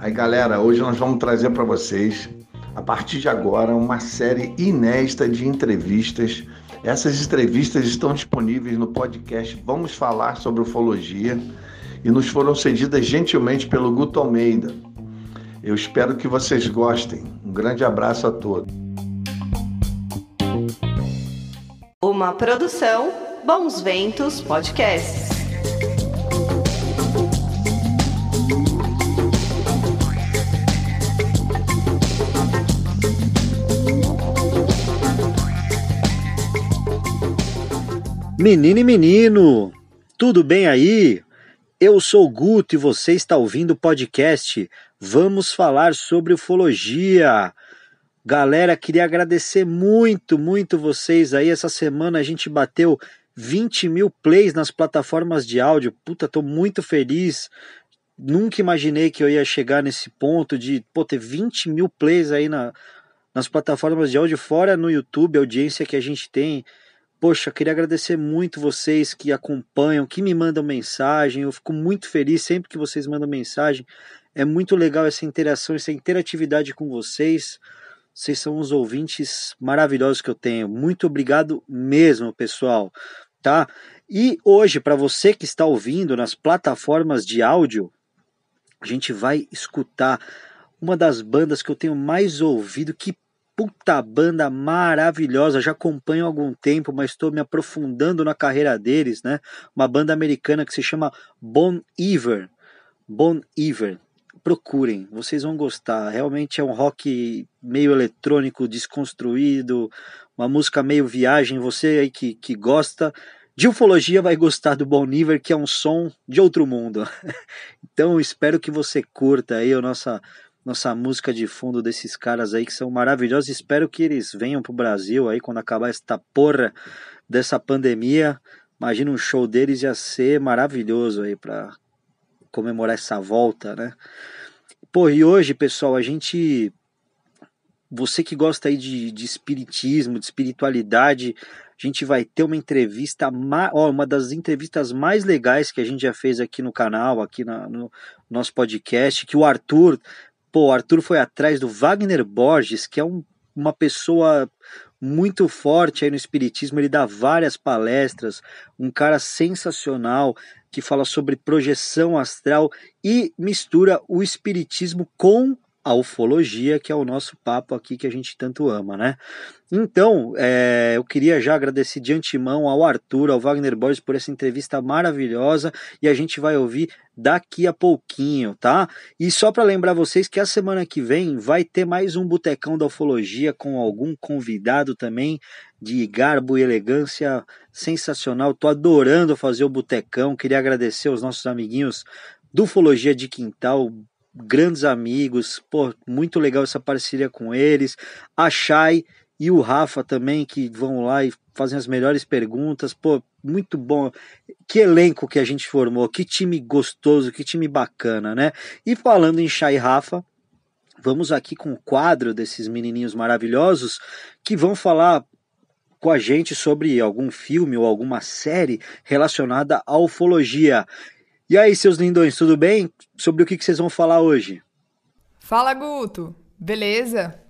Aí, galera, hoje nós vamos trazer para vocês, a partir de agora, uma série inédita de entrevistas. Essas entrevistas estão disponíveis no podcast Vamos Falar sobre Ufologia e nos foram cedidas gentilmente pelo Guto Almeida. Eu espero que vocês gostem. Um grande abraço a todos. Uma produção Bons Ventos Podcasts. Menino e menino, tudo bem aí? Eu sou o Guto e você está ouvindo o podcast Vamos Falar sobre Ufologia. Galera, queria agradecer muito, muito vocês aí. Essa semana a gente bateu 20 mil plays nas plataformas de áudio. Puta, tô muito feliz. Nunca imaginei que eu ia chegar nesse ponto de pô, ter 20 mil plays aí na, nas plataformas de áudio, fora no YouTube, a audiência que a gente tem. Poxa, queria agradecer muito vocês que acompanham, que me mandam mensagem. Eu fico muito feliz sempre que vocês mandam mensagem. É muito legal essa interação, essa interatividade com vocês. Vocês são os ouvintes maravilhosos que eu tenho. Muito obrigado mesmo, pessoal. Tá? E hoje, para você que está ouvindo nas plataformas de áudio, a gente vai escutar uma das bandas que eu tenho mais ouvido, que puta banda maravilhosa, já acompanho há algum tempo, mas estou me aprofundando na carreira deles, né? Uma banda americana que se chama Bon Iver. Bon Iver. Procurem, vocês vão gostar. Realmente é um rock meio eletrônico, desconstruído, uma música meio viagem. Você aí que, que gosta de ufologia vai gostar do Bon Iver, que é um som de outro mundo. então espero que você curta aí a nossa nossa música de fundo desses caras aí que são maravilhosos. Espero que eles venham pro Brasil aí quando acabar esta porra dessa pandemia. Imagina um show deles ia ser maravilhoso aí para comemorar essa volta, né? Pô, e hoje, pessoal, a gente você que gosta aí de, de espiritismo, de espiritualidade, a gente vai ter uma entrevista, ó, uma das entrevistas mais legais que a gente já fez aqui no canal, aqui na, no nosso podcast, que o Arthur Pô, o Arthur foi atrás do Wagner Borges, que é um, uma pessoa muito forte aí no espiritismo, ele dá várias palestras, um cara sensacional que fala sobre projeção astral e mistura o espiritismo com a ufologia, que é o nosso papo aqui que a gente tanto ama, né? Então, é, eu queria já agradecer de antemão ao Arthur, ao Wagner Borges por essa entrevista maravilhosa e a gente vai ouvir daqui a pouquinho, tá? E só para lembrar vocês que a semana que vem vai ter mais um Botecão da Ufologia com algum convidado também de garbo e elegância sensacional. Tô adorando fazer o Botecão. Queria agradecer aos nossos amiguinhos do Ufologia de Quintal, grandes amigos, pô, muito legal essa parceria com eles. A Chay e o Rafa também, que vão lá e fazem as melhores perguntas. Pô, muito bom. Que elenco que a gente formou, que time gostoso, que time bacana, né? E falando em Chay e Rafa, vamos aqui com o quadro desses menininhos maravilhosos que vão falar com a gente sobre algum filme ou alguma série relacionada à ufologia. E aí, seus lindões, tudo bem? Sobre o que, vocês vão falar hoje? Fala, Guto! Beleza?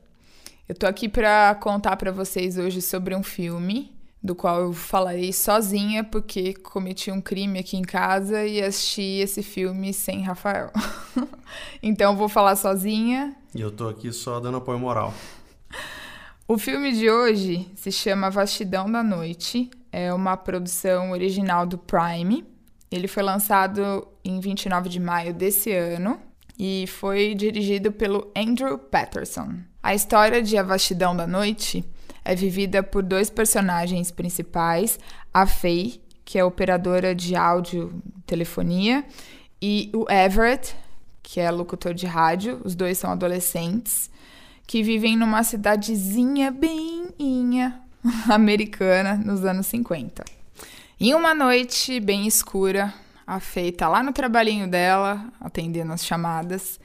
Eu tô aqui para contar para vocês hoje sobre um filme do qual eu falarei sozinha porque cometi um crime aqui em casa e assisti esse filme sem Rafael. então vou falar sozinha. E eu tô aqui só dando apoio moral. O filme de hoje se chama Vastidão da Noite. É uma produção original do Prime ele foi lançado em 29 de maio desse ano e foi dirigido pelo Andrew Patterson. A história de A Vastidão da Noite é vivida por dois personagens principais, a Faye, que é operadora de áudio telefonia, e o Everett, que é locutor de rádio. Os dois são adolescentes que vivem numa cidadezinha bem americana nos anos 50. Em uma noite bem escura, a Fei tá lá no trabalhinho dela, atendendo as chamadas,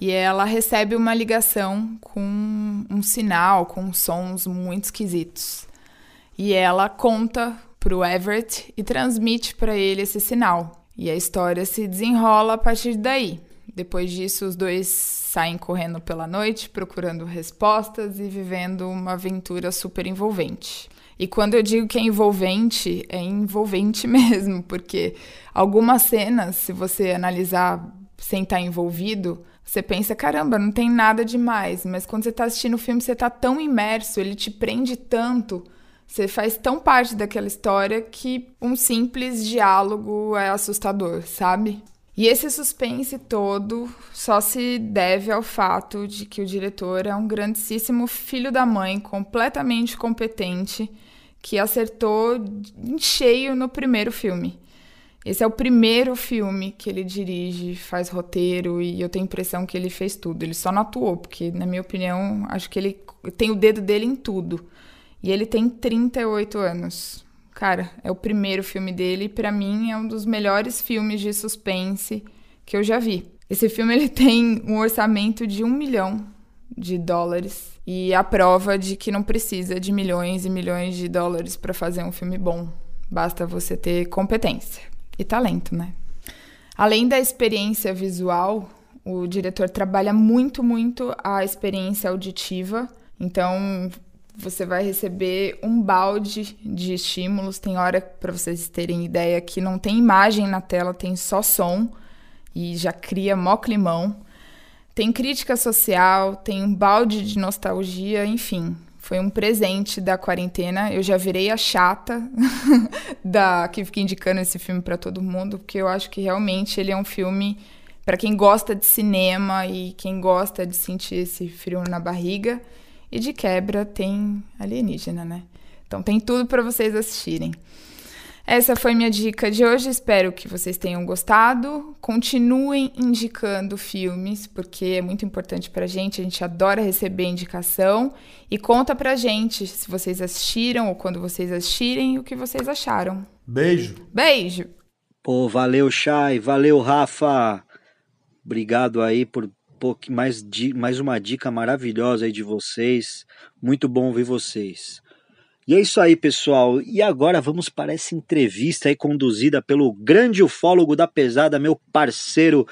e ela recebe uma ligação com um sinal, com sons muito esquisitos. E ela conta pro Everett e transmite para ele esse sinal. E a história se desenrola a partir daí. Depois disso, os dois saem correndo pela noite, procurando respostas e vivendo uma aventura super envolvente. E quando eu digo que é envolvente, é envolvente mesmo, porque algumas cenas, se você analisar sem estar envolvido, você pensa, caramba, não tem nada demais. Mas quando você está assistindo o filme, você está tão imerso, ele te prende tanto, você faz tão parte daquela história que um simples diálogo é assustador, sabe? E esse suspense todo só se deve ao fato de que o diretor é um grandíssimo filho da mãe, completamente competente, que acertou em cheio no primeiro filme. Esse é o primeiro filme que ele dirige, faz roteiro e eu tenho a impressão que ele fez tudo. Ele só não atuou, porque, na minha opinião, acho que ele tem o dedo dele em tudo. E ele tem 38 anos. Cara, é o primeiro filme dele e para mim é um dos melhores filmes de suspense que eu já vi. Esse filme ele tem um orçamento de um milhão de dólares e a prova de que não precisa de milhões e milhões de dólares para fazer um filme bom. Basta você ter competência e talento, né? Além da experiência visual, o diretor trabalha muito, muito a experiência auditiva. Então, você vai receber um balde de estímulos. Tem hora, para vocês terem ideia, que não tem imagem na tela, tem só som e já cria mó climão. Tem crítica social, tem um balde de nostalgia, enfim. Foi um presente da quarentena. Eu já virei a chata da que fica indicando esse filme para todo mundo, porque eu acho que realmente ele é um filme para quem gosta de cinema e quem gosta de sentir esse frio na barriga. E de quebra tem alienígena, né? Então tem tudo para vocês assistirem. Essa foi minha dica de hoje. Espero que vocês tenham gostado. Continuem indicando filmes, porque é muito importante pra gente. A gente adora receber indicação. E conta pra gente se vocês assistiram ou quando vocês assistirem o que vocês acharam. Beijo. Beijo. Pô, valeu, Chay. Valeu, Rafa. Obrigado aí por Pô, mais, mais uma dica maravilhosa aí de vocês. Muito bom ver vocês. E é isso aí, pessoal. E agora vamos para essa entrevista aí conduzida pelo grande ufólogo da pesada, meu parceiro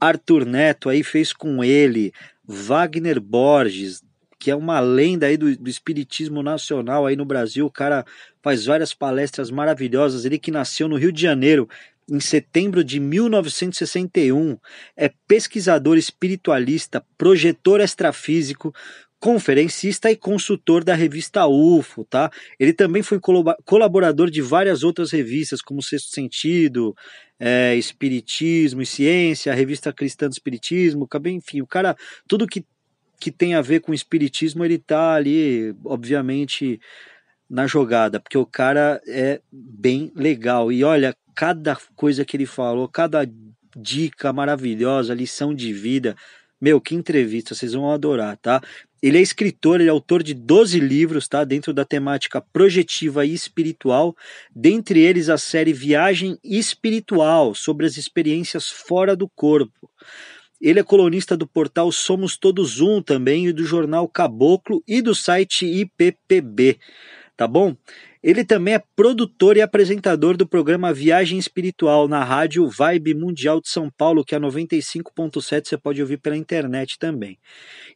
Arthur Neto, aí fez com ele Wagner Borges, que é uma lenda aí do, do espiritismo nacional aí no Brasil. O cara faz várias palestras maravilhosas. Ele que nasceu no Rio de Janeiro em setembro de 1961, é pesquisador espiritualista, projetor extrafísico, conferencista e consultor da revista UFO, tá? Ele também foi colaborador de várias outras revistas, como Sexto Sentido, é, Espiritismo e Ciência, a revista Cristã do Espiritismo, enfim, o cara, tudo que, que tem a ver com espiritismo, ele tá ali, obviamente, na jogada, porque o cara é bem legal. E olha, cada coisa que ele falou, cada dica maravilhosa, lição de vida. Meu, que entrevista, vocês vão adorar, tá? Ele é escritor, ele é autor de 12 livros, tá? Dentro da temática projetiva e espiritual, dentre eles a série Viagem Espiritual, sobre as experiências fora do corpo. Ele é colunista do portal Somos Todos Um também, e do jornal Caboclo e do site IPPB, tá bom? Ele também é produtor e apresentador do programa Viagem Espiritual na rádio Vibe Mundial de São Paulo, que é 95.7, você pode ouvir pela internet também.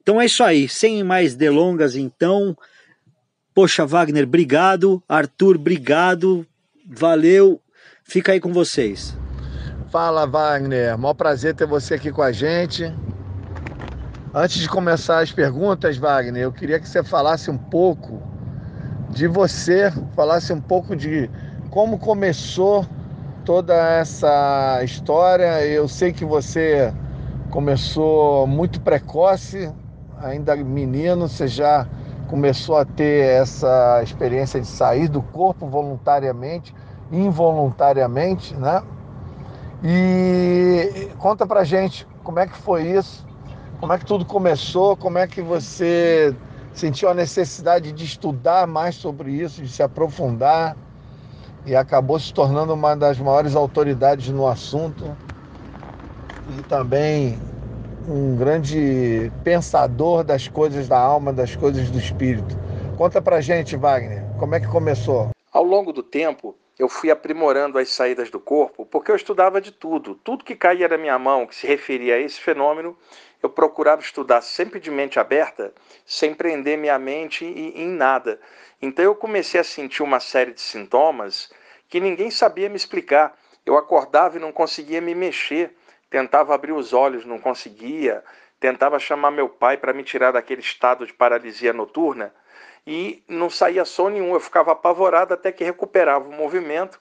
Então é isso aí, sem mais delongas então. Poxa, Wagner, obrigado. Arthur, obrigado. Valeu. Fica aí com vocês. Fala, Wagner. Mó prazer ter você aqui com a gente. Antes de começar as perguntas, Wagner, eu queria que você falasse um pouco de você falasse um pouco de como começou toda essa história. Eu sei que você começou muito precoce, ainda menino, você já começou a ter essa experiência de sair do corpo voluntariamente, involuntariamente, né? E conta pra gente como é que foi isso, como é que tudo começou, como é que você sentiu a necessidade de estudar mais sobre isso, de se aprofundar e acabou se tornando uma das maiores autoridades no assunto e também um grande pensador das coisas da alma, das coisas do espírito. Conta pra gente, Wagner, como é que começou? Ao longo do tempo, eu fui aprimorando as saídas do corpo, porque eu estudava de tudo. Tudo que caía na minha mão que se referia a esse fenômeno, eu procurava estudar sempre de mente aberta, sem prender minha mente em nada. Então eu comecei a sentir uma série de sintomas que ninguém sabia me explicar. Eu acordava e não conseguia me mexer, tentava abrir os olhos, não conseguia, tentava chamar meu pai para me tirar daquele estado de paralisia noturna e não saía som nenhum. Eu ficava apavorado até que recuperava o movimento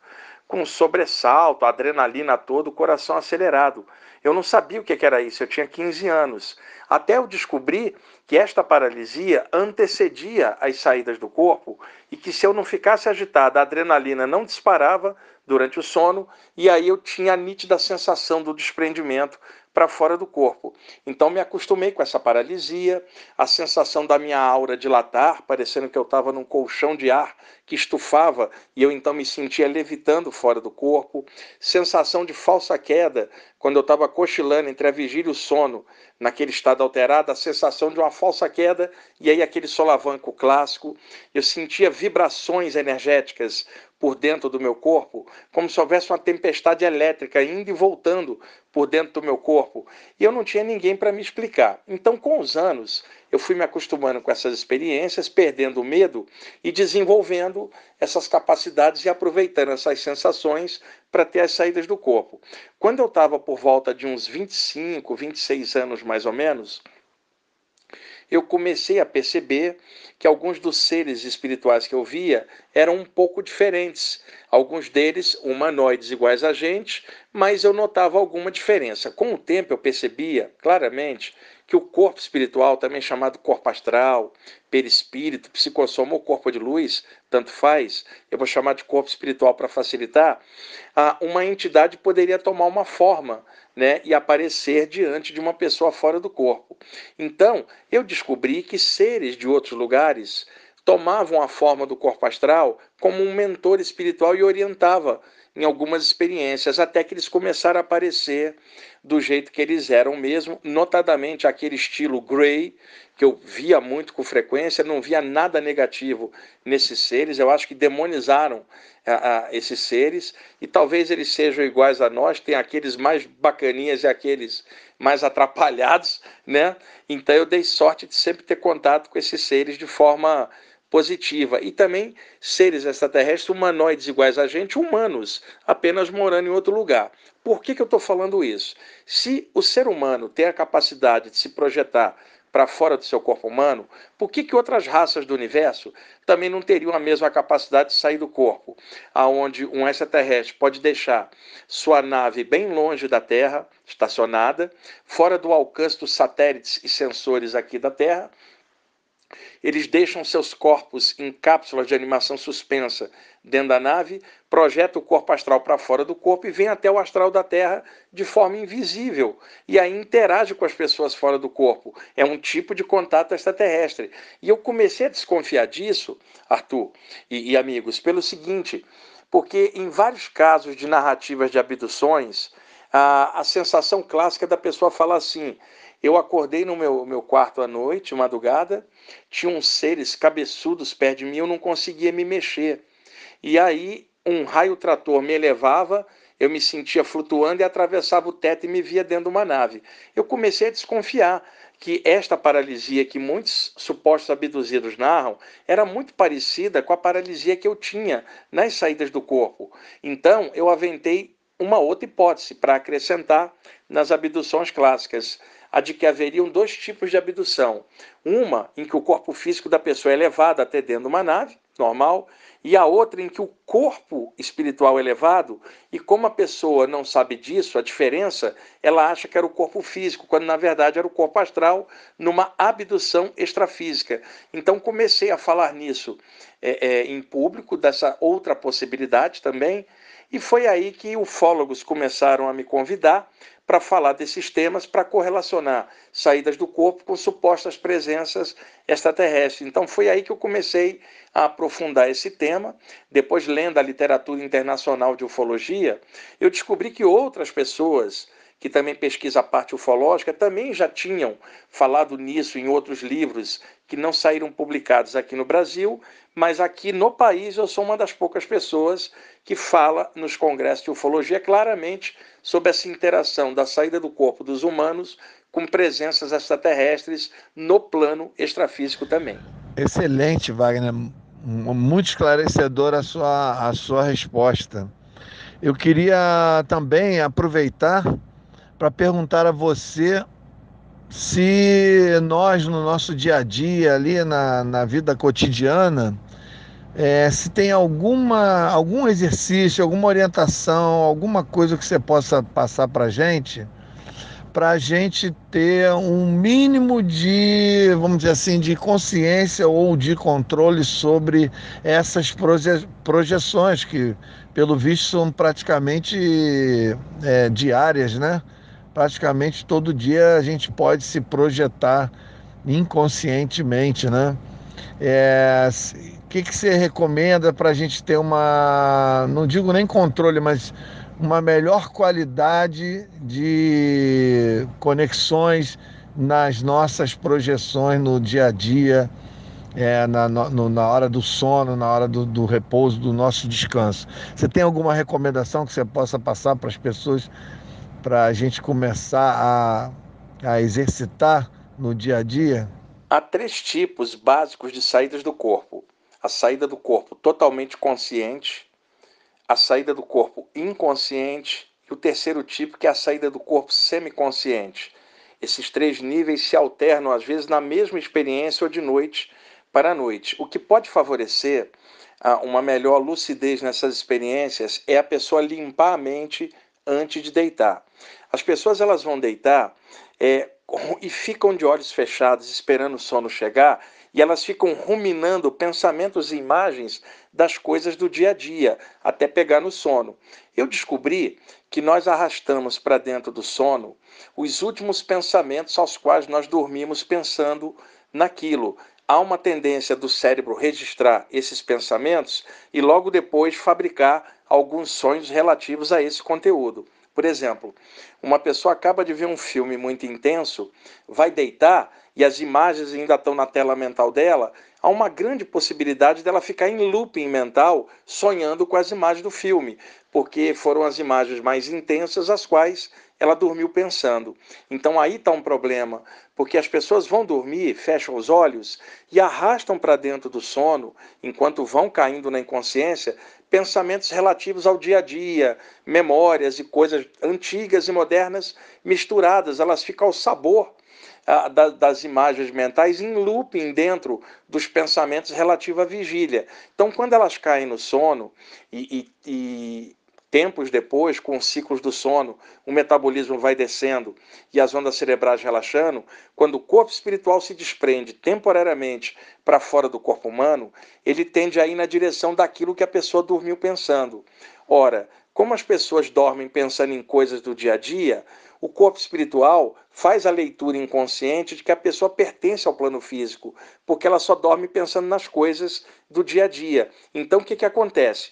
com sobressalto, adrenalina toda, o coração acelerado. Eu não sabia o que era isso, eu tinha 15 anos. Até eu descobri que esta paralisia antecedia as saídas do corpo e que se eu não ficasse agitado, a adrenalina não disparava durante o sono e aí eu tinha a nítida sensação do desprendimento para fora do corpo. Então me acostumei com essa paralisia, a sensação da minha aura dilatar, parecendo que eu estava num colchão de ar que estufava e eu então me sentia levitando fora do corpo, sensação de falsa queda, quando eu estava cochilando entre a vigília e o sono, naquele estado alterado, a sensação de uma falsa queda e aí aquele solavanco clássico, eu sentia vibrações energéticas por dentro do meu corpo, como se houvesse uma tempestade elétrica indo e voltando por dentro do meu corpo, e eu não tinha ninguém para me explicar. Então, com os anos, eu fui me acostumando com essas experiências, perdendo o medo e desenvolvendo essas capacidades e aproveitando essas sensações para ter as saídas do corpo. Quando eu estava por volta de uns 25, 26 anos mais ou menos, eu comecei a perceber que alguns dos seres espirituais que eu via eram um pouco diferentes. Alguns deles humanoides iguais a gente, mas eu notava alguma diferença. Com o tempo eu percebia claramente que o corpo espiritual, também chamado corpo astral, perispírito, psicossoma ou corpo de luz, tanto faz, eu vou chamar de corpo espiritual para facilitar, uma entidade poderia tomar uma forma né, e aparecer diante de uma pessoa fora do corpo. Então, eu descobri que seres de outros lugares tomavam a forma do corpo astral como um mentor espiritual e orientava em algumas experiências, até que eles começaram a aparecer do jeito que eles eram mesmo, notadamente aquele estilo Grey, que eu via muito com frequência, não via nada negativo nesses seres, eu acho que demonizaram a, a, esses seres, e talvez eles sejam iguais a nós, tem aqueles mais bacaninhas e aqueles mais atrapalhados, né? Então eu dei sorte de sempre ter contato com esses seres de forma positiva. E também seres extraterrestres humanoides iguais a gente, humanos, apenas morando em outro lugar. Por que, que eu estou falando isso? Se o ser humano tem a capacidade de se projetar para fora do seu corpo humano, por que, que outras raças do universo também não teriam a mesma capacidade de sair do corpo? Aonde um extraterrestre pode deixar sua nave bem longe da Terra, estacionada, fora do alcance dos satélites e sensores aqui da Terra, eles deixam seus corpos em cápsulas de animação suspensa dentro da nave, projetam o corpo astral para fora do corpo e vem até o astral da Terra de forma invisível. E aí interage com as pessoas fora do corpo. É um tipo de contato extraterrestre. E eu comecei a desconfiar disso, Arthur e, e amigos, pelo seguinte: porque em vários casos de narrativas de abduções, a, a sensação clássica da pessoa falar assim eu acordei no meu, meu quarto à noite, madrugada, tinha uns seres cabeçudos perto de mim, eu não conseguia me mexer. E aí um raio trator me elevava, eu me sentia flutuando e atravessava o teto e me via dentro de uma nave. Eu comecei a desconfiar que esta paralisia que muitos supostos abduzidos narram era muito parecida com a paralisia que eu tinha nas saídas do corpo. Então eu aventei uma outra hipótese para acrescentar nas abduções clássicas a de que haveriam dois tipos de abdução. Uma em que o corpo físico da pessoa é levado até dentro de uma nave, normal, e a outra em que o corpo espiritual é levado, e como a pessoa não sabe disso, a diferença, ela acha que era o corpo físico, quando na verdade era o corpo astral, numa abdução extrafísica. Então comecei a falar nisso é, é, em público, dessa outra possibilidade também, e foi aí que ufólogos começaram a me convidar para falar desses temas, para correlacionar saídas do corpo com supostas presenças extraterrestres. Então foi aí que eu comecei a aprofundar esse tema. Depois, lendo a literatura internacional de ufologia, eu descobri que outras pessoas que também pesquisa a parte ufológica, também já tinham falado nisso em outros livros que não saíram publicados aqui no Brasil, mas aqui no país eu sou uma das poucas pessoas que fala nos congressos de ufologia claramente sobre essa interação da saída do corpo dos humanos com presenças extraterrestres no plano extrafísico também. Excelente, Wagner. Muito esclarecedora a sua, a sua resposta. Eu queria também aproveitar para perguntar a você se nós, no nosso dia a dia, ali na, na vida cotidiana, é, se tem alguma, algum exercício, alguma orientação, alguma coisa que você possa passar para a gente para a gente ter um mínimo de, vamos dizer assim, de consciência ou de controle sobre essas proje projeções que, pelo visto, são praticamente é, diárias, né? Praticamente todo dia a gente pode se projetar inconscientemente, né? É, o que, que você recomenda para a gente ter uma, não digo nem controle, mas uma melhor qualidade de conexões nas nossas projeções no dia a dia, é, na, no, na hora do sono, na hora do, do repouso, do nosso descanso. Você tem alguma recomendação que você possa passar para as pessoas para a gente começar a, a exercitar no dia a dia? Há três tipos básicos de saídas do corpo: a saída do corpo totalmente consciente, a saída do corpo inconsciente e o terceiro tipo, que é a saída do corpo semiconsciente. Esses três níveis se alternam às vezes na mesma experiência ou de noite para noite. O que pode favorecer ah, uma melhor lucidez nessas experiências é a pessoa limpar a mente antes de deitar. As pessoas elas vão deitar é, e ficam de olhos fechados esperando o sono chegar e elas ficam ruminando pensamentos e imagens das coisas do dia a dia, até pegar no sono. Eu descobri que nós arrastamos para dentro do sono os últimos pensamentos aos quais nós dormimos pensando naquilo. Há uma tendência do cérebro registrar esses pensamentos e logo depois fabricar alguns sonhos relativos a esse conteúdo. Por exemplo, uma pessoa acaba de ver um filme muito intenso, vai deitar e as imagens ainda estão na tela mental dela, há uma grande possibilidade dela ficar em looping mental, sonhando com as imagens do filme, porque foram as imagens mais intensas as quais ela dormiu pensando. Então aí está um problema, porque as pessoas vão dormir, fecham os olhos e arrastam para dentro do sono, enquanto vão caindo na inconsciência, pensamentos relativos ao dia a dia, memórias e coisas antigas e modernas misturadas. Elas ficam ao sabor ah, da, das imagens mentais em looping dentro dos pensamentos relativos à vigília. Então, quando elas caem no sono e, e, e tempos depois, com os ciclos do sono, o metabolismo vai descendo e as ondas cerebrais relaxando, quando o corpo espiritual se desprende temporariamente para fora do corpo humano, ele tende a ir na direção daquilo que a pessoa dormiu pensando. Ora, como as pessoas dormem pensando em coisas do dia a dia, o corpo espiritual faz a leitura inconsciente de que a pessoa pertence ao plano físico, porque ela só dorme pensando nas coisas do dia a dia. Então, o que, que acontece?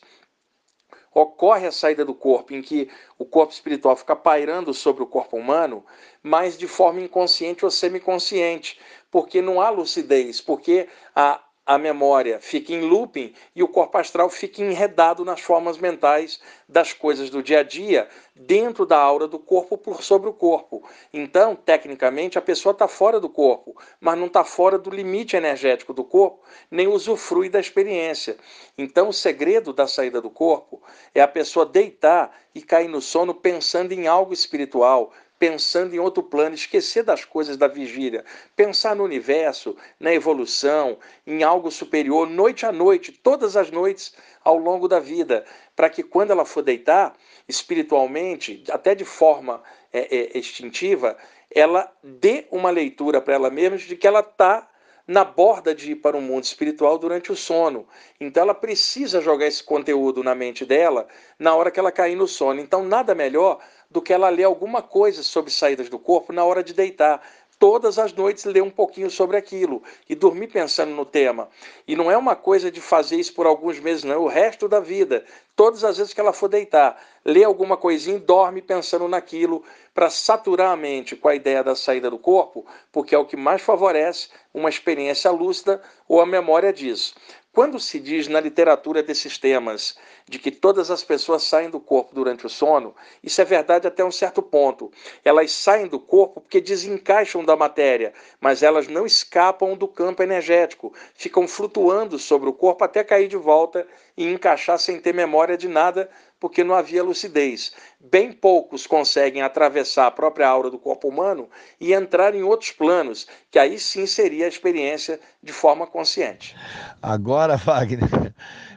Ocorre a saída do corpo, em que o corpo espiritual fica pairando sobre o corpo humano, mas de forma inconsciente ou semiconsciente, porque não há lucidez, porque a, a memória fica em looping e o corpo astral fica enredado nas formas mentais das coisas do dia a dia, dentro da aura do corpo por sobre o corpo. Então, tecnicamente, a pessoa está fora do corpo, mas não está fora do limite energético do corpo, nem usufrui da experiência. Então, o segredo da saída do corpo é a pessoa deitar e cair no sono pensando em algo espiritual, pensando em outro plano, esquecer das coisas da vigília, pensar no universo, na evolução, em algo superior, noite a noite, todas as noites ao longo da vida, para que quando ela for deitar, espiritualmente, até de forma é, é, ela dê uma leitura para ela mesma de que ela está na borda de ir para o mundo espiritual durante o sono. Então ela precisa jogar esse conteúdo na mente dela na hora que ela cair no sono. Então nada melhor do que ela ler alguma coisa sobre saídas do corpo na hora de deitar. Todas as noites ler um pouquinho sobre aquilo e dormir pensando no tema. E não é uma coisa de fazer isso por alguns meses, não, é o resto da vida. Todas as vezes que ela for deitar, lê alguma coisinha e dorme pensando naquilo para saturar a mente com a ideia da saída do corpo, porque é o que mais favorece uma experiência lúcida ou a memória disso. Quando se diz na literatura desses temas de que todas as pessoas saem do corpo durante o sono, isso é verdade até um certo ponto. Elas saem do corpo porque desencaixam da matéria, mas elas não escapam do campo energético, ficam flutuando sobre o corpo até cair de volta e encaixar sem ter memória de nada porque não havia lucidez. Bem poucos conseguem atravessar a própria aura do corpo humano e entrar em outros planos, que aí sim seria a experiência de forma consciente. Agora, Wagner,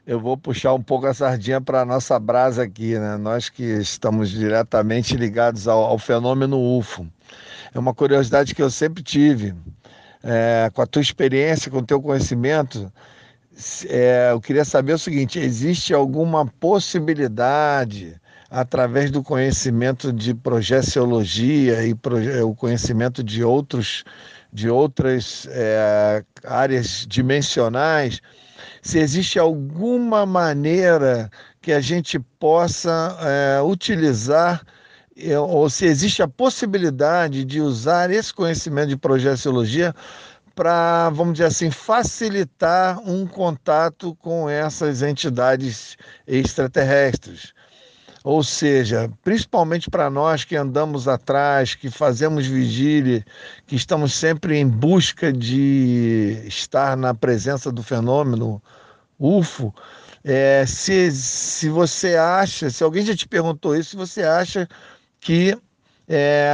eu vou puxar um pouco a sardinha para a nossa brasa aqui, né? Nós que estamos diretamente ligados ao, ao fenômeno UFO. É uma curiosidade que eu sempre tive. É, com a tua experiência, com o teu conhecimento, é, eu queria saber o seguinte: existe alguma possibilidade, através do conhecimento de projeciologia e proje o conhecimento de, outros, de outras é, áreas dimensionais, se existe alguma maneira que a gente possa é, utilizar é, ou se existe a possibilidade de usar esse conhecimento de projeciologia para, vamos dizer assim, facilitar um contato com essas entidades extraterrestres. Ou seja, principalmente para nós que andamos atrás, que fazemos vigília, que estamos sempre em busca de estar na presença do fenômeno UFO, é, se, se você acha, se alguém já te perguntou isso, se você acha que é,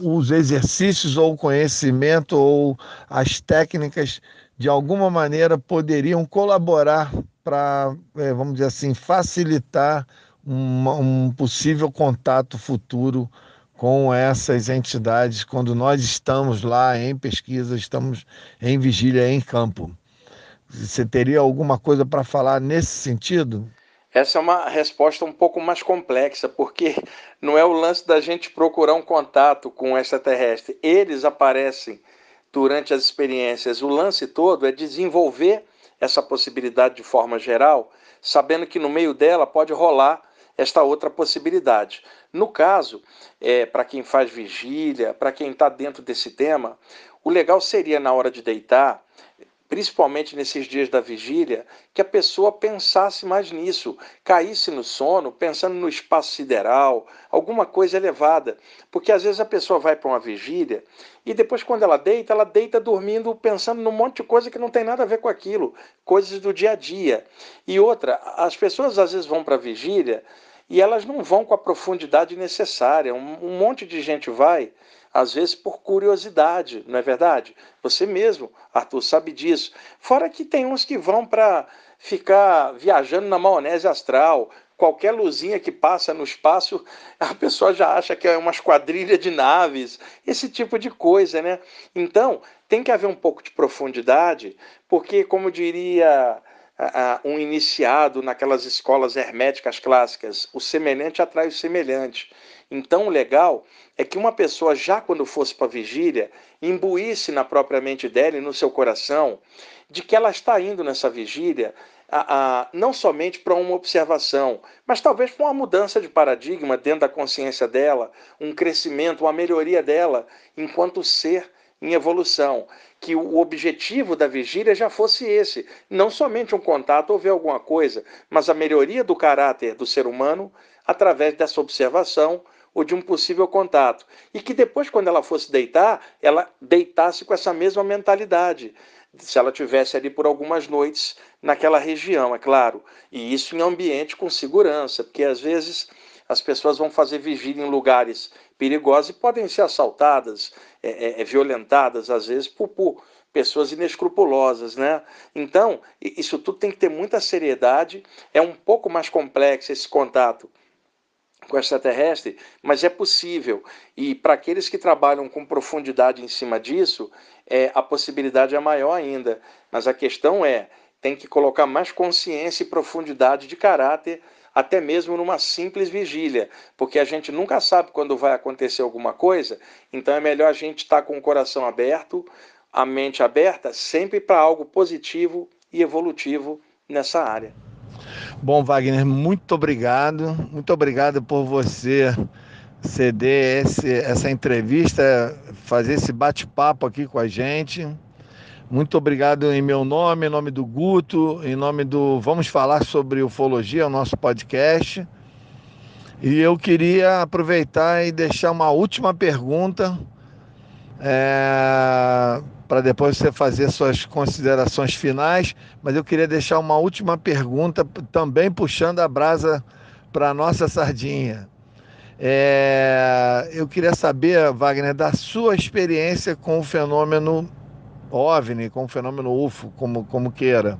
os exercícios ou o conhecimento ou as técnicas de alguma maneira poderiam colaborar para, é, vamos dizer assim, facilitar uma, um possível contato futuro com essas entidades quando nós estamos lá em pesquisa, estamos em vigília em campo. Você teria alguma coisa para falar nesse sentido? Essa é uma resposta um pouco mais complexa, porque não é o lance da gente procurar um contato com o extraterrestre. Eles aparecem durante as experiências. O lance todo é desenvolver essa possibilidade de forma geral, sabendo que no meio dela pode rolar esta outra possibilidade. No caso, é, para quem faz vigília, para quem está dentro desse tema, o legal seria na hora de deitar principalmente nesses dias da vigília, que a pessoa pensasse mais nisso, caísse no sono pensando no espaço sideral, alguma coisa elevada. Porque às vezes a pessoa vai para uma vigília e depois, quando ela deita, ela deita dormindo pensando num monte de coisa que não tem nada a ver com aquilo, coisas do dia a dia. E outra, as pessoas às vezes vão para a vigília e elas não vão com a profundidade necessária. Um, um monte de gente vai às vezes por curiosidade, não é verdade? Você mesmo, Arthur, sabe disso. Fora que tem uns que vão para ficar viajando na maionese astral, qualquer luzinha que passa no espaço, a pessoa já acha que é uma esquadrilha de naves, esse tipo de coisa, né? Então, tem que haver um pouco de profundidade, porque, como diria um iniciado naquelas escolas herméticas clássicas, o semelhante atrai o semelhante. Então, o legal é que uma pessoa, já quando fosse para a vigília, imbuísse na própria mente dela e no seu coração de que ela está indo nessa vigília a, a, não somente para uma observação, mas talvez para uma mudança de paradigma dentro da consciência dela, um crescimento, uma melhoria dela enquanto ser em evolução. Que o objetivo da vigília já fosse esse: não somente um contato ou ver alguma coisa, mas a melhoria do caráter do ser humano através dessa observação ou de um possível contato. E que depois, quando ela fosse deitar, ela deitasse com essa mesma mentalidade. Se ela tivesse ali por algumas noites naquela região, é claro. E isso em ambiente com segurança, porque às vezes as pessoas vão fazer vigília em lugares perigosos e podem ser assaltadas, é, é, é violentadas, às vezes, por, por pessoas inescrupulosas, né? Então, isso tudo tem que ter muita seriedade, é um pouco mais complexo esse contato com extraterrestre, mas é possível. E para aqueles que trabalham com profundidade em cima disso, é, a possibilidade é maior ainda. Mas a questão é, tem que colocar mais consciência e profundidade de caráter até mesmo numa simples vigília, porque a gente nunca sabe quando vai acontecer alguma coisa, então é melhor a gente estar com o coração aberto, a mente aberta, sempre para algo positivo e evolutivo nessa área. Bom, Wagner, muito obrigado. Muito obrigado por você ceder esse, essa entrevista, fazer esse bate-papo aqui com a gente. Muito obrigado em meu nome, em nome do Guto, em nome do Vamos Falar sobre Ufologia, o nosso podcast. E eu queria aproveitar e deixar uma última pergunta é, para depois você fazer suas considerações finais, mas eu queria deixar uma última pergunta, também puxando a brasa para a nossa sardinha. É, eu queria saber, Wagner, da sua experiência com o fenômeno OVNI, com o fenômeno UFO, como, como queira.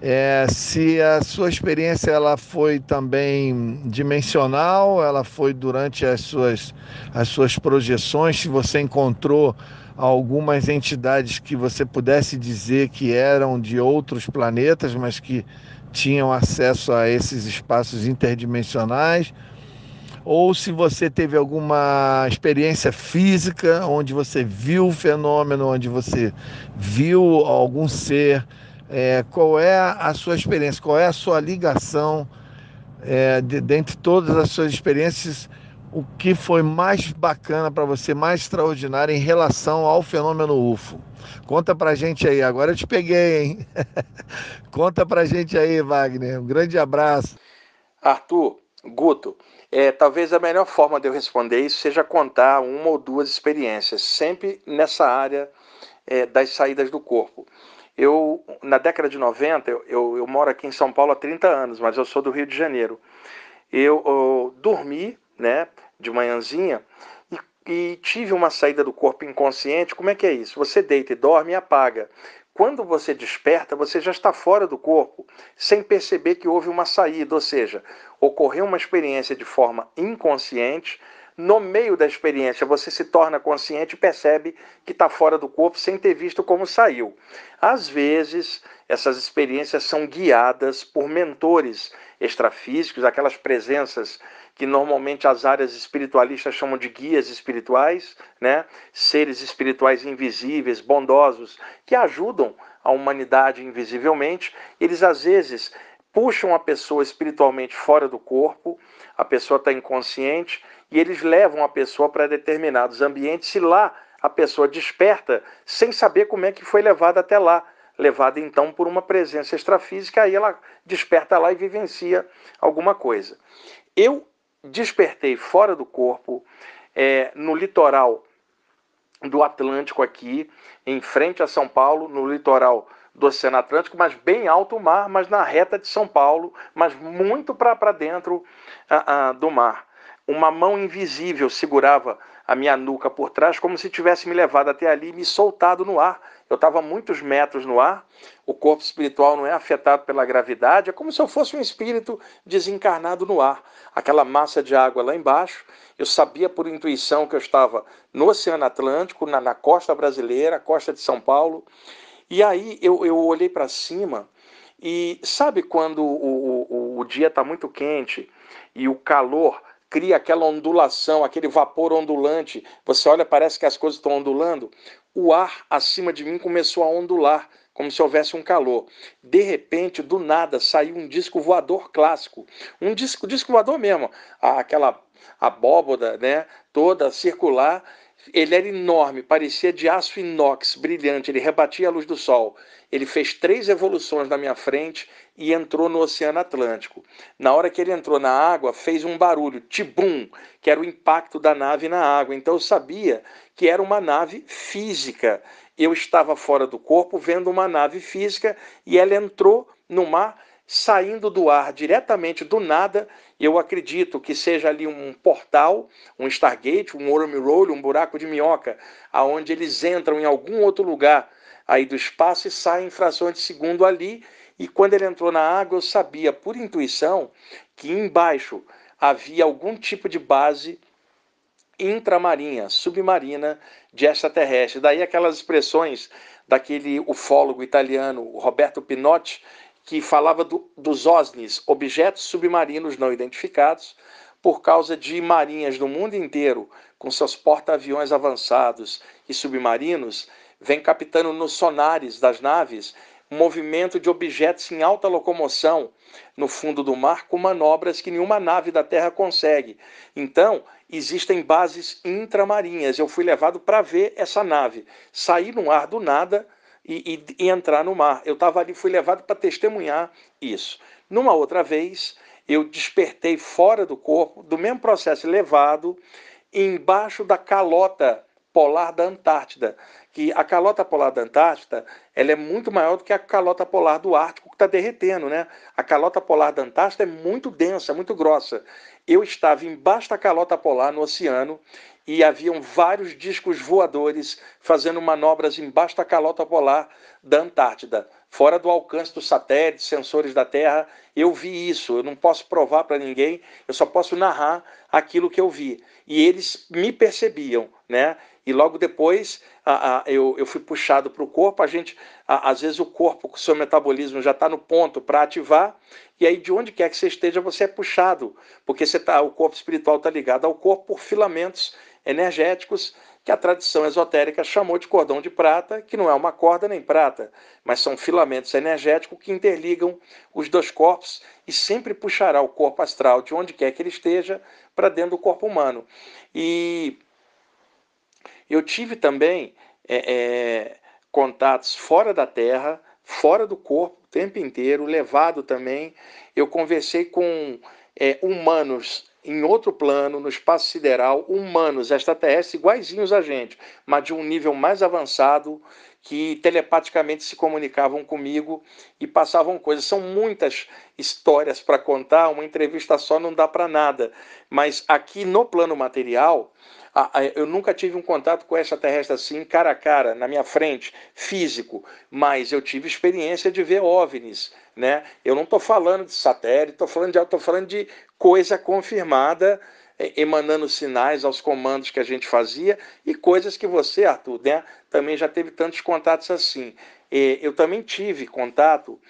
É, se a sua experiência ela foi também dimensional, ela foi durante as suas, as suas projeções, se você encontrou algumas entidades que você pudesse dizer que eram de outros planetas, mas que tinham acesso a esses espaços interdimensionais, ou se você teve alguma experiência física onde você viu o fenômeno, onde você viu algum ser, é, qual é a sua experiência, qual é a sua ligação é, de, dentre todas as suas experiências o que foi mais bacana para você, mais extraordinário em relação ao fenômeno UFO. Conta pra gente aí, agora eu te peguei, hein? Conta pra gente aí, Wagner. Um grande abraço. Arthur, Guto, é, talvez a melhor forma de eu responder isso seja contar uma ou duas experiências, sempre nessa área é, das saídas do corpo. Eu, na década de 90, eu, eu, eu, moro aqui em São Paulo há 30 anos, mas eu sou do Rio de Janeiro. Eu, eu dormi, né, de manhãzinha e, tive uma saída do corpo inconsciente. Como é que é isso? Você deita e dorme e apaga. Quando você desperta, você já está fora do corpo, sem perceber que houve uma saída, ou seja, ocorreu uma experiência de forma inconsciente. No meio da experiência, você se torna consciente e percebe que está fora do corpo sem ter visto como saiu. Às vezes, essas experiências são guiadas por mentores extrafísicos, aquelas presenças que normalmente as áreas espiritualistas chamam de guias espirituais, né? seres espirituais invisíveis, bondosos, que ajudam a humanidade invisivelmente. Eles às vezes puxam a pessoa espiritualmente fora do corpo, a pessoa está inconsciente, e eles levam a pessoa para determinados ambientes e lá a pessoa desperta sem saber como é que foi levada até lá levada então por uma presença extrafísica, aí ela desperta lá e vivencia alguma coisa. Eu despertei fora do corpo, é, no litoral do Atlântico aqui, em frente a São Paulo, no litoral do Oceano Atlântico, mas bem alto o mar, mas na reta de São Paulo, mas muito para dentro uh, uh, do mar. Uma mão invisível segurava a minha nuca por trás, como se tivesse me levado até ali e me soltado no ar. Eu estava muitos metros no ar, o corpo espiritual não é afetado pela gravidade, é como se eu fosse um espírito desencarnado no ar. Aquela massa de água lá embaixo, eu sabia por intuição que eu estava no Oceano Atlântico, na, na costa brasileira, costa de São Paulo. E aí eu, eu olhei para cima e sabe quando o, o, o dia está muito quente e o calor cria aquela ondulação, aquele vapor ondulante. Você olha, parece que as coisas estão ondulando. O ar acima de mim começou a ondular, como se houvesse um calor. De repente, do nada, saiu um disco voador clássico. Um disco, disco voador mesmo. Aquela abóboda, né, toda circular ele era enorme, parecia de aço inox, brilhante, ele rebatia a luz do sol. Ele fez três evoluções na minha frente e entrou no Oceano Atlântico. Na hora que ele entrou na água, fez um barulho, tibum, que era o impacto da nave na água. Então eu sabia que era uma nave física. Eu estava fora do corpo vendo uma nave física e ela entrou no mar saindo do ar diretamente do nada. Eu acredito que seja ali um portal, um Stargate, um wormhole, um buraco de minhoca, aonde eles entram em algum outro lugar aí do espaço e saem em frações de segundo ali. E quando ele entrou na água, eu sabia por intuição que embaixo havia algum tipo de base intramarinha, submarina de extraterrestre. Daí aquelas expressões daquele ufólogo italiano, Roberto Pinotti, que falava do, dos OSNIs, objetos submarinos não identificados, por causa de marinhas do mundo inteiro, com seus porta-aviões avançados e submarinos, vem captando nos sonares das naves movimento de objetos em alta locomoção no fundo do mar com manobras que nenhuma nave da Terra consegue. Então, existem bases intramarinhas. Eu fui levado para ver essa nave sair no ar do nada e, e, e entrar no mar. Eu estava ali, fui levado para testemunhar isso. Numa outra vez, eu despertei fora do corpo, do mesmo processo levado embaixo da calota polar da Antártida, que a calota polar da Antártida ela é muito maior do que a calota polar do Ártico que está derretendo, né? A calota polar da Antártida é muito densa, muito grossa. Eu estava embaixo da calota polar no oceano e haviam vários discos voadores fazendo manobras embaixo da calota polar da Antártida, fora do alcance dos satélites, sensores da Terra. Eu vi isso, eu não posso provar para ninguém, eu só posso narrar aquilo que eu vi. E eles me percebiam, né? E logo depois a, a, eu, eu fui puxado para o corpo. A gente, a, às vezes, o corpo, o seu metabolismo já está no ponto para ativar, e aí de onde quer que você esteja, você é puxado, porque você tá, o corpo espiritual está ligado ao corpo por filamentos energéticos que a tradição esotérica chamou de cordão de prata, que não é uma corda nem prata, mas são filamentos energéticos que interligam os dois corpos e sempre puxará o corpo astral de onde quer que ele esteja para dentro do corpo humano. E eu tive também é, é, contatos fora da Terra, fora do corpo, o tempo inteiro, levado também. Eu conversei com é, humanos em outro plano, no espaço sideral, humanos extraterrestres iguaizinhos a gente, mas de um nível mais avançado, que telepaticamente se comunicavam comigo e passavam coisas. São muitas histórias para contar, uma entrevista só não dá para nada, mas aqui no plano material, eu nunca tive um contato com extraterrestre assim, cara a cara, na minha frente, físico, mas eu tive experiência de ver OVNIs, né? Eu não estou falando de satélite, estou falando de, tô falando de coisa confirmada, emanando sinais aos comandos que a gente fazia e coisas que você, Arthur, né, também já teve tantos contatos assim. Eu também tive contato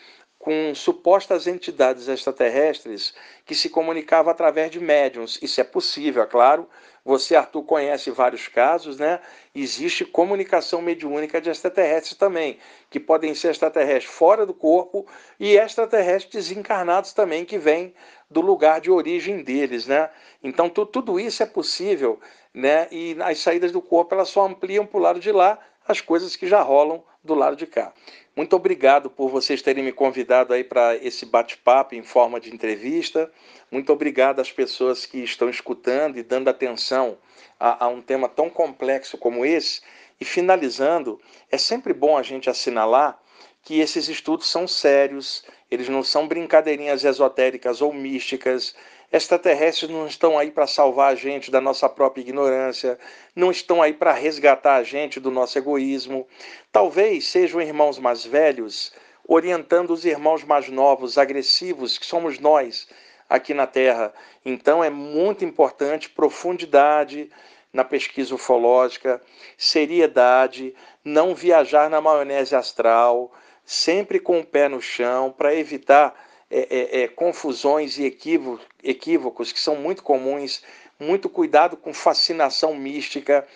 com supostas entidades extraterrestres que se comunicavam através de médiums. Isso é possível, é claro. Você, Arthur, conhece vários casos, né? Existe comunicação mediúnica de extraterrestres também, que podem ser extraterrestres fora do corpo e extraterrestres encarnados também, que vêm do lugar de origem deles, né? Então tu, tudo isso é possível, né? E as saídas do corpo elas só ampliam para o lado de lá as coisas que já rolam do lado de cá. Muito obrigado por vocês terem me convidado aí para esse bate-papo em forma de entrevista. Muito obrigado às pessoas que estão escutando e dando atenção a, a um tema tão complexo como esse. E finalizando, é sempre bom a gente assinalar que esses estudos são sérios, eles não são brincadeirinhas esotéricas ou místicas, Extraterrestres não estão aí para salvar a gente da nossa própria ignorância, não estão aí para resgatar a gente do nosso egoísmo. Talvez sejam irmãos mais velhos orientando os irmãos mais novos, agressivos, que somos nós aqui na Terra. Então é muito importante profundidade na pesquisa ufológica, seriedade, não viajar na maionese astral, sempre com o pé no chão para evitar é, é, é, confusões e equívocos, equívocos que são muito comuns, muito cuidado com fascinação mística,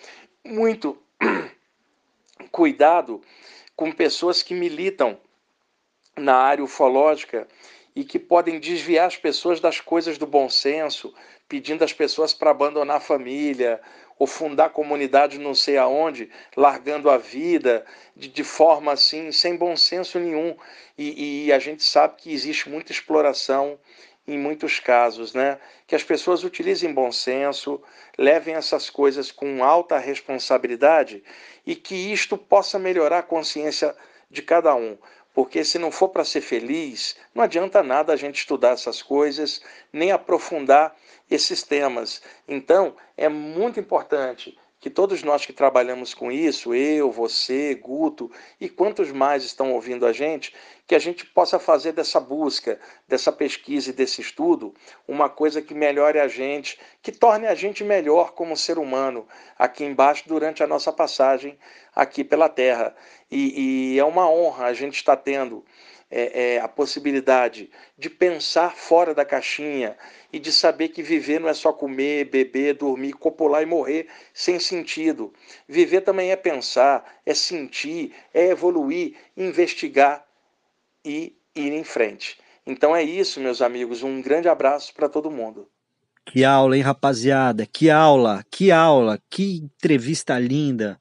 muito cuidado com pessoas que militam na área ufológica e que podem desviar as pessoas das coisas do bom senso, pedindo as pessoas para abandonar a família ou fundar comunidade não sei aonde, largando a vida de, de forma assim, sem bom senso nenhum. E, e a gente sabe que existe muita exploração em muitos casos, né? Que as pessoas utilizem bom senso, levem essas coisas com alta responsabilidade e que isto possa melhorar a consciência de cada um. Porque se não for para ser feliz, não adianta nada a gente estudar essas coisas, nem aprofundar esses temas. Então, é muito importante que todos nós que trabalhamos com isso, eu, você, Guto e quantos mais estão ouvindo a gente, que a gente possa fazer dessa busca, dessa pesquisa e desse estudo uma coisa que melhore a gente, que torne a gente melhor como ser humano aqui embaixo durante a nossa passagem aqui pela Terra. E, e é uma honra a gente estar tendo é, é, a possibilidade de pensar fora da caixinha e de saber que viver não é só comer, beber, dormir, copular e morrer sem sentido. Viver também é pensar, é sentir, é evoluir, investigar e ir em frente. Então é isso, meus amigos. Um grande abraço para todo mundo. Que aula, hein, rapaziada? Que aula, que aula, que entrevista linda.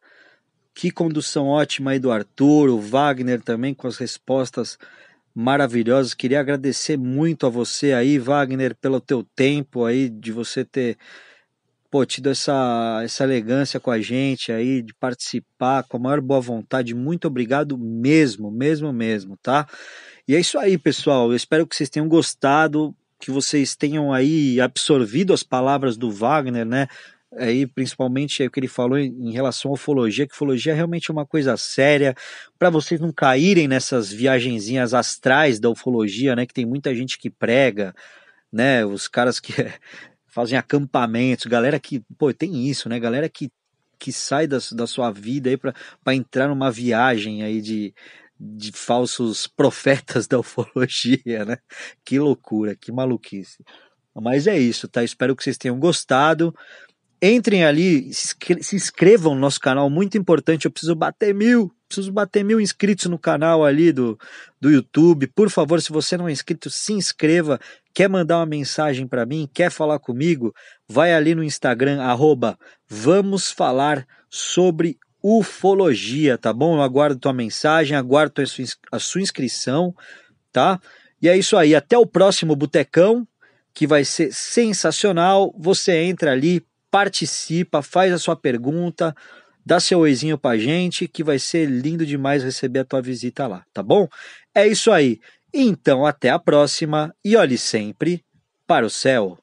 Que condução ótima aí do Arthur, o Wagner também com as respostas maravilhosas. Queria agradecer muito a você aí, Wagner, pelo teu tempo aí, de você ter pô, tido essa, essa elegância com a gente aí, de participar com a maior boa vontade. Muito obrigado mesmo, mesmo, mesmo, tá? E é isso aí, pessoal. Eu espero que vocês tenham gostado, que vocês tenham aí absorvido as palavras do Wagner, né? Aí, principalmente o que ele falou em, relação à ufologia, que ufologia é realmente uma coisa séria, para vocês não caírem nessas viagenzinhas astrais da ufologia, né? Que tem muita gente que prega, né? Os caras que fazem acampamentos, galera que, pô, tem isso, né? Galera que, que sai da, da sua vida aí para entrar numa viagem aí de, de falsos profetas da ufologia, né? Que loucura, que maluquice. Mas é isso, tá? Espero que vocês tenham gostado. Entrem ali, se inscrevam no nosso canal, muito importante. Eu preciso bater mil, preciso bater mil inscritos no canal ali do, do YouTube. Por favor, se você não é inscrito, se inscreva. Quer mandar uma mensagem para mim? Quer falar comigo? Vai ali no Instagram, arroba Vamos Falar sobre ufologia, tá bom? Eu aguardo tua mensagem, aguardo a sua, a sua inscrição, tá? E é isso aí, até o próximo Botecão, que vai ser sensacional. Você entra ali, participa, faz a sua pergunta, dá seu oizinho pra gente, que vai ser lindo demais receber a tua visita lá, tá bom? É isso aí. Então, até a próxima e olhe sempre para o céu.